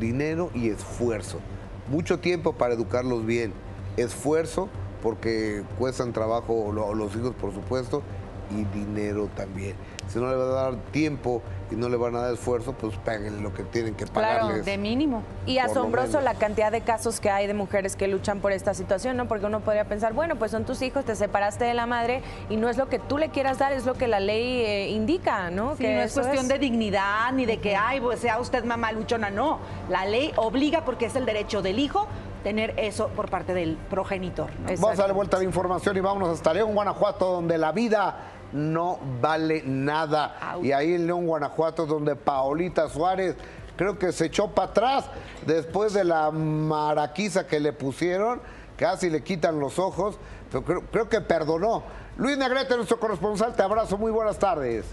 dinero y esfuerzo. Mucho tiempo para educarlos bien, esfuerzo porque cuestan trabajo los hijos, por supuesto, y dinero también. Si no le va a dar tiempo y no le van a dar esfuerzo, pues paguen lo que tienen que pagarles. Claro, de mínimo. Y asombroso la cantidad de casos que hay de mujeres que luchan por esta situación, ¿no? Porque uno podría pensar, bueno, pues son tus hijos, te separaste de la madre y no es lo que tú le quieras dar, es lo que la ley eh, indica, ¿no? que no es cuestión de dignidad ni de que, ay, pues sea usted mamá luchona, no. La ley obliga porque es el derecho del hijo tener eso por parte del progenitor. Vamos a darle vuelta a la información y vámonos hasta León, Guanajuato, donde la vida no vale nada. Y ahí en León, Guanajuato, donde Paolita Suárez creo que se echó para atrás después de la maraquiza que le pusieron, casi le quitan los ojos, pero creo, creo que perdonó. Luis Negrete, nuestro corresponsal, te abrazo, muy buenas tardes.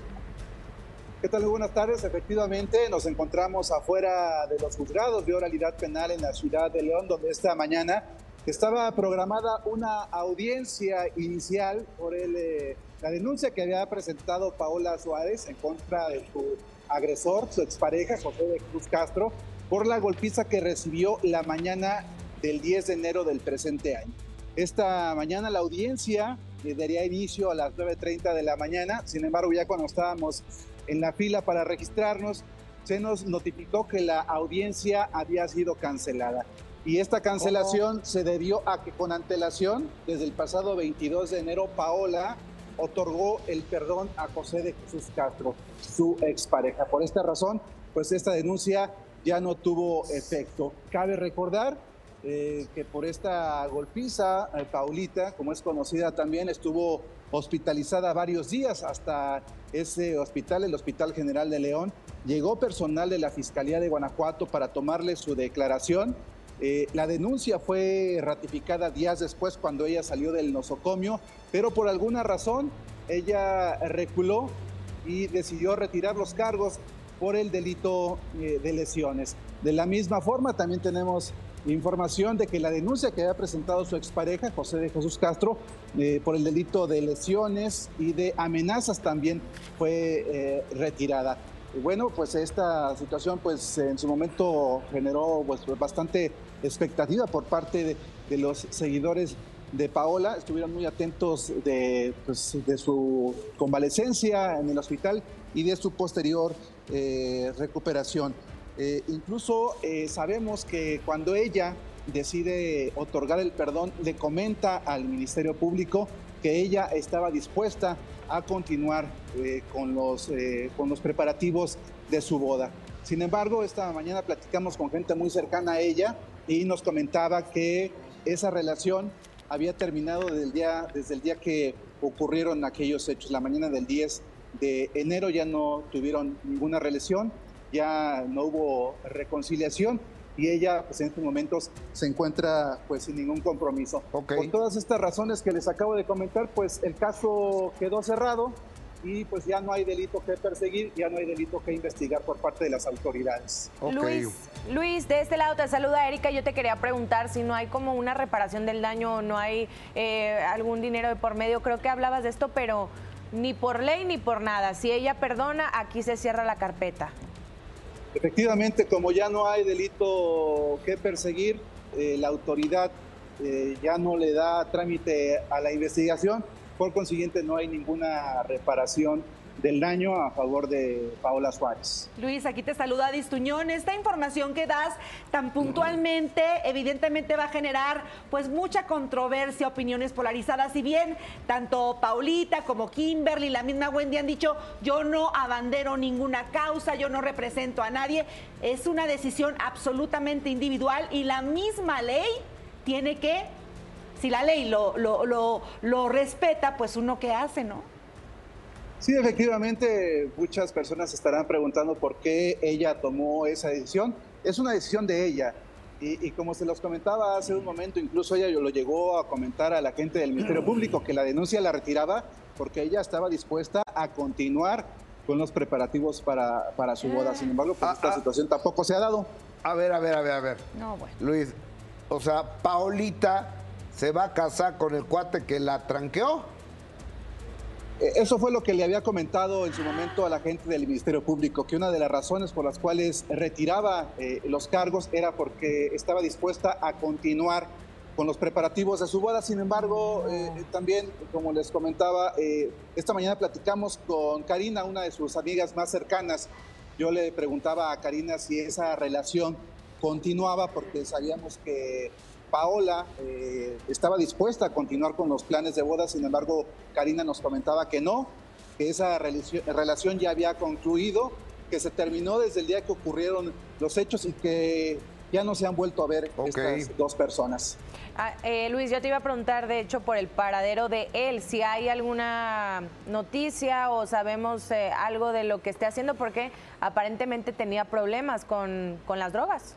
¿Qué tal? Buenas tardes. Efectivamente, nos encontramos afuera de los juzgados de oralidad penal en la ciudad de León, donde esta mañana estaba programada una audiencia inicial por el eh, la denuncia que había presentado Paola Suárez en contra de su agresor, su expareja, José de Cruz Castro, por la golpiza que recibió la mañana del 10 de enero del presente año. Esta mañana la audiencia eh, daría inicio a las 9.30 de la mañana, sin embargo ya cuando estábamos en la fila para registrarnos, se nos notificó que la audiencia había sido cancelada. Y esta cancelación se debió a que con antelación, desde el pasado 22 de enero, Paola otorgó el perdón a José de Jesús Castro, su expareja. Por esta razón, pues esta denuncia ya no tuvo efecto. Cabe recordar eh, que por esta golpiza, eh, Paulita, como es conocida también, estuvo hospitalizada varios días hasta ese hospital, el Hospital General de León. Llegó personal de la Fiscalía de Guanajuato para tomarle su declaración eh, la denuncia fue ratificada días después cuando ella salió del nosocomio, pero por alguna razón ella reculó y decidió retirar los cargos por el delito eh, de lesiones. De la misma forma, también tenemos información de que la denuncia que había presentado su expareja, José de Jesús Castro, eh, por el delito de lesiones y de amenazas también fue retirada. bueno, pues esta situación pues en su momento generó pues, bastante expectativa por parte de, los seguidores de Paola. Estuvieron muy atentos de, pues, de, su convalecencia en el hospital y de su posterior eh, recuperación. Eh, incluso eh, sabemos que cuando ella decide otorgar el perdón, le comenta al Ministerio Público que ella estaba dispuesta a continuar con, los, con los preparativos de su boda. Sin embargo, esta mañana platicamos con gente muy cercana a ella y nos comentaba que esa relación había terminado desde el día, desde el día que ocurrieron aquellos hechos. La mañana del 10 de enero ya no tuvieron ninguna relación, ya no hubo reconciliación y ella pues, en estos momentos se encuentra pues sin ningún compromiso. Por todas estas razones que les acabo de comentar, pues el caso quedó cerrado y pues ya no hay delito que perseguir, ya no hay delito que investigar por parte de las autoridades. Luis, Luis, de este lado te saluda Erika. Yo te quería preguntar si no hay como una reparación del daño no hay eh, algún dinero de por medio. Creo que hablabas de esto, pero ni por ley ni por nada. Si ella perdona, aquí se cierra la carpeta. Efectivamente, como ya no hay delito que perseguir, eh, la autoridad eh, ya no le da trámite a la investigación por consiguiente, no hay ninguna reparación del daño a favor de Paola Suárez. Luis, aquí te saluda Distuñón. Esta información que das tan puntualmente, evidentemente va a generar pues mucha controversia, opiniones polarizadas. Si bien tanto Paulita como Kimberly, la misma Wendy han dicho, yo no abandero ninguna causa, yo no represento a nadie, es una decisión absolutamente individual y la misma ley tiene que si la ley lo, lo, lo, respeta, pues uno qué hace, ¿no? Sí, efectivamente, muchas personas estarán preguntando por qué ella tomó esa decisión. Es una decisión de ella. Y, como se los comentaba hace un momento, incluso ella lo llegó a comentar a la gente del Ministerio Público que la denuncia la retiraba porque ella estaba dispuesta a continuar con los preparativos para, para su boda. Sin embargo, pues, esta ah, ah. situación tampoco se ha dado. A ver, a ver, a ver, a ver. No, bueno. Luis, o sea, Paolita se va a casar con el cuate que la tranqueó. Eh, eso fue lo que le había comentado en su momento a la gente del Ministerio Público, que una de las razones por las cuales retiraba eh, los cargos era porque estaba dispuesta a continuar con los preparativos de su boda. Sin embargo, eh, también, como les comentaba, esta mañana platicamos con Karina, una de sus amigas más cercanas. Yo le preguntaba a Karina si esa relación continuaba porque sabíamos que Paola eh, estaba dispuesta a continuar con los planes de boda, sin embargo, Karina nos comentaba que no, que esa relación ya había concluido, que se terminó desde el día que ocurrieron los hechos y que ya no se han vuelto a ver estas dos personas. Ah, eh, Luis, yo te iba a preguntar, de hecho, por el paradero de él, si hay alguna noticia o sabemos eh, algo de lo que esté haciendo, porque aparentemente tenía problemas con, con las drogas.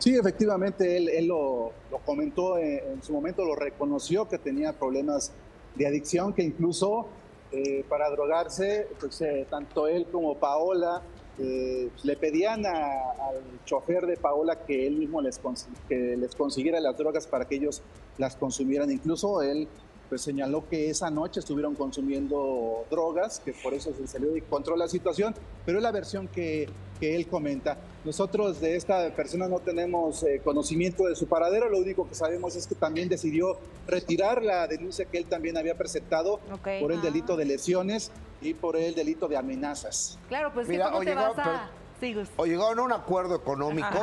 Sí, efectivamente, él, lo, comentó en, su momento, lo reconoció que tenía problemas de adicción, que incluso eh, para drogarse, pues, eh, tanto él como Paola eh, le pedían al chofer de Paola que él mismo les, que les consiguiera las drogas para que ellos las consumieran. Incluso él pues señaló que esa noche estuvieron consumiendo drogas, que por eso se salió y controló la situación, pero es la versión que, que él comenta. Nosotros de esta persona no tenemos eh, conocimiento de su paradero, lo único que sabemos es que también decidió retirar la denuncia que él también había presentado por el delito de lesiones y por el delito de amenazas. Claro, pues Mira, ¿cómo te vas a... o llegaron a un acuerdo económico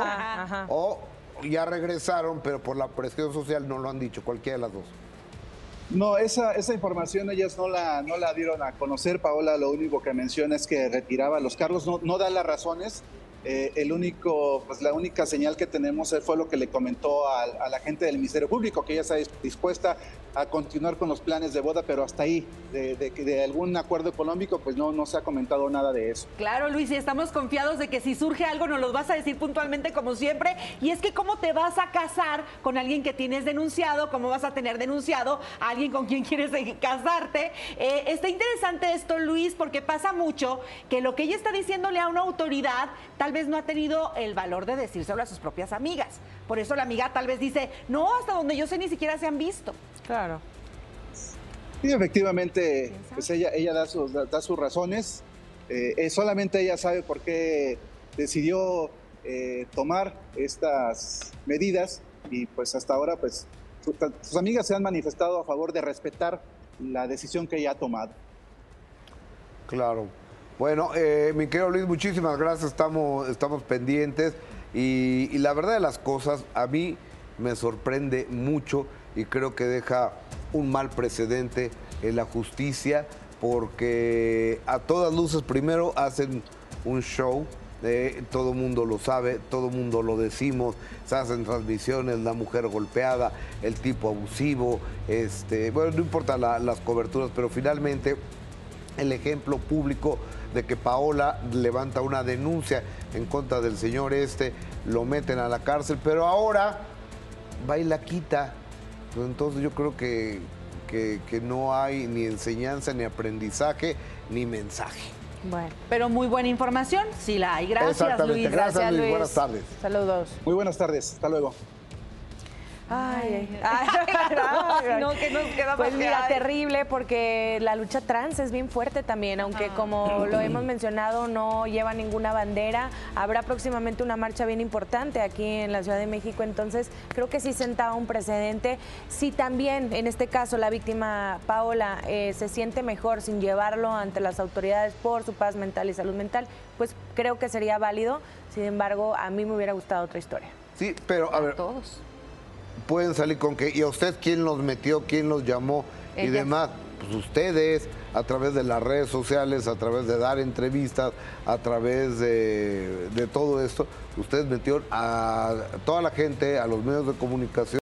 o ya regresaron, pero por la presión social no lo han dicho, cualquiera de las dos. No, esa, esa información ellas no la, no la dieron a conocer. Paola lo único que menciona es que retiraba los cargos, no, no da las razones. Eh, el único, pues la única señal que tenemos fue lo que le comentó a, la gente del Ministerio Público, que ella está dispuesta a continuar con los planes de boda, pero hasta ahí, de, algún acuerdo económico, pues no, no se ha comentado nada de eso. Claro, Luis, y estamos confiados de que si surge algo nos lo vas a decir puntualmente como siempre. Y es que cómo te vas a casar con alguien que tienes denunciado, cómo vas a tener denunciado a alguien con quien quieres casarte. Eh, está interesante esto, Luis, porque pasa mucho que lo que ella está diciéndole a una autoridad, vez no ha tenido el valor de decírselo a sus propias amigas. Por eso la amiga tal vez dice, no, hasta donde yo sé ni siquiera se han visto. Claro. Sí, efectivamente, pues ella, ella da, sus, da, sus razones. Eh, solamente ella sabe por qué decidió eh, tomar estas medidas y pues hasta ahora pues sus amigas se han manifestado a favor de respetar la decisión que ella ha tomado. Claro. Bueno, eh, mi querido Luis, muchísimas gracias, estamos, estamos pendientes. Y, la verdad de las cosas, a mí me sorprende mucho y creo que deja un mal precedente en la justicia porque a todas luces primero hacen un show, eh, todo mundo lo sabe, todo mundo lo decimos, se hacen transmisiones, la mujer golpeada, el tipo abusivo, este, bueno, no importa las coberturas, pero finalmente el ejemplo público de que Paola levanta una denuncia en contra del señor este, lo meten a la cárcel, pero ahora va y la quita. Entonces yo creo que, que, no hay ni enseñanza, ni aprendizaje, ni mensaje. Bueno, pero muy buena información, sí la hay. Gracias, Luis. Gracias, Luis. Buenas tardes. Saludos. Muy buenas tardes. Hasta luego. Ay, ay, no, que nos queda Pues mira, terrible porque la lucha trans es bien fuerte también, aunque como lo hemos mencionado no lleva ninguna bandera. Habrá próximamente una marcha bien importante aquí en la Ciudad de México, entonces creo que sí sentaba un precedente. Si también en este caso la víctima Paola eh, se siente mejor sin llevarlo ante las autoridades por su paz mental y salud mental, pues creo que sería válido. Sin embargo, a mí me hubiera gustado otra historia. Sí, pero a, ver. Todos pueden salir con que, ¿y a usted quién los metió, quién los llamó y demás? Pues ustedes, a través de las redes sociales, a través de dar entrevistas, a través de, de todo esto, ustedes metieron a toda la gente, a los medios de comunicación.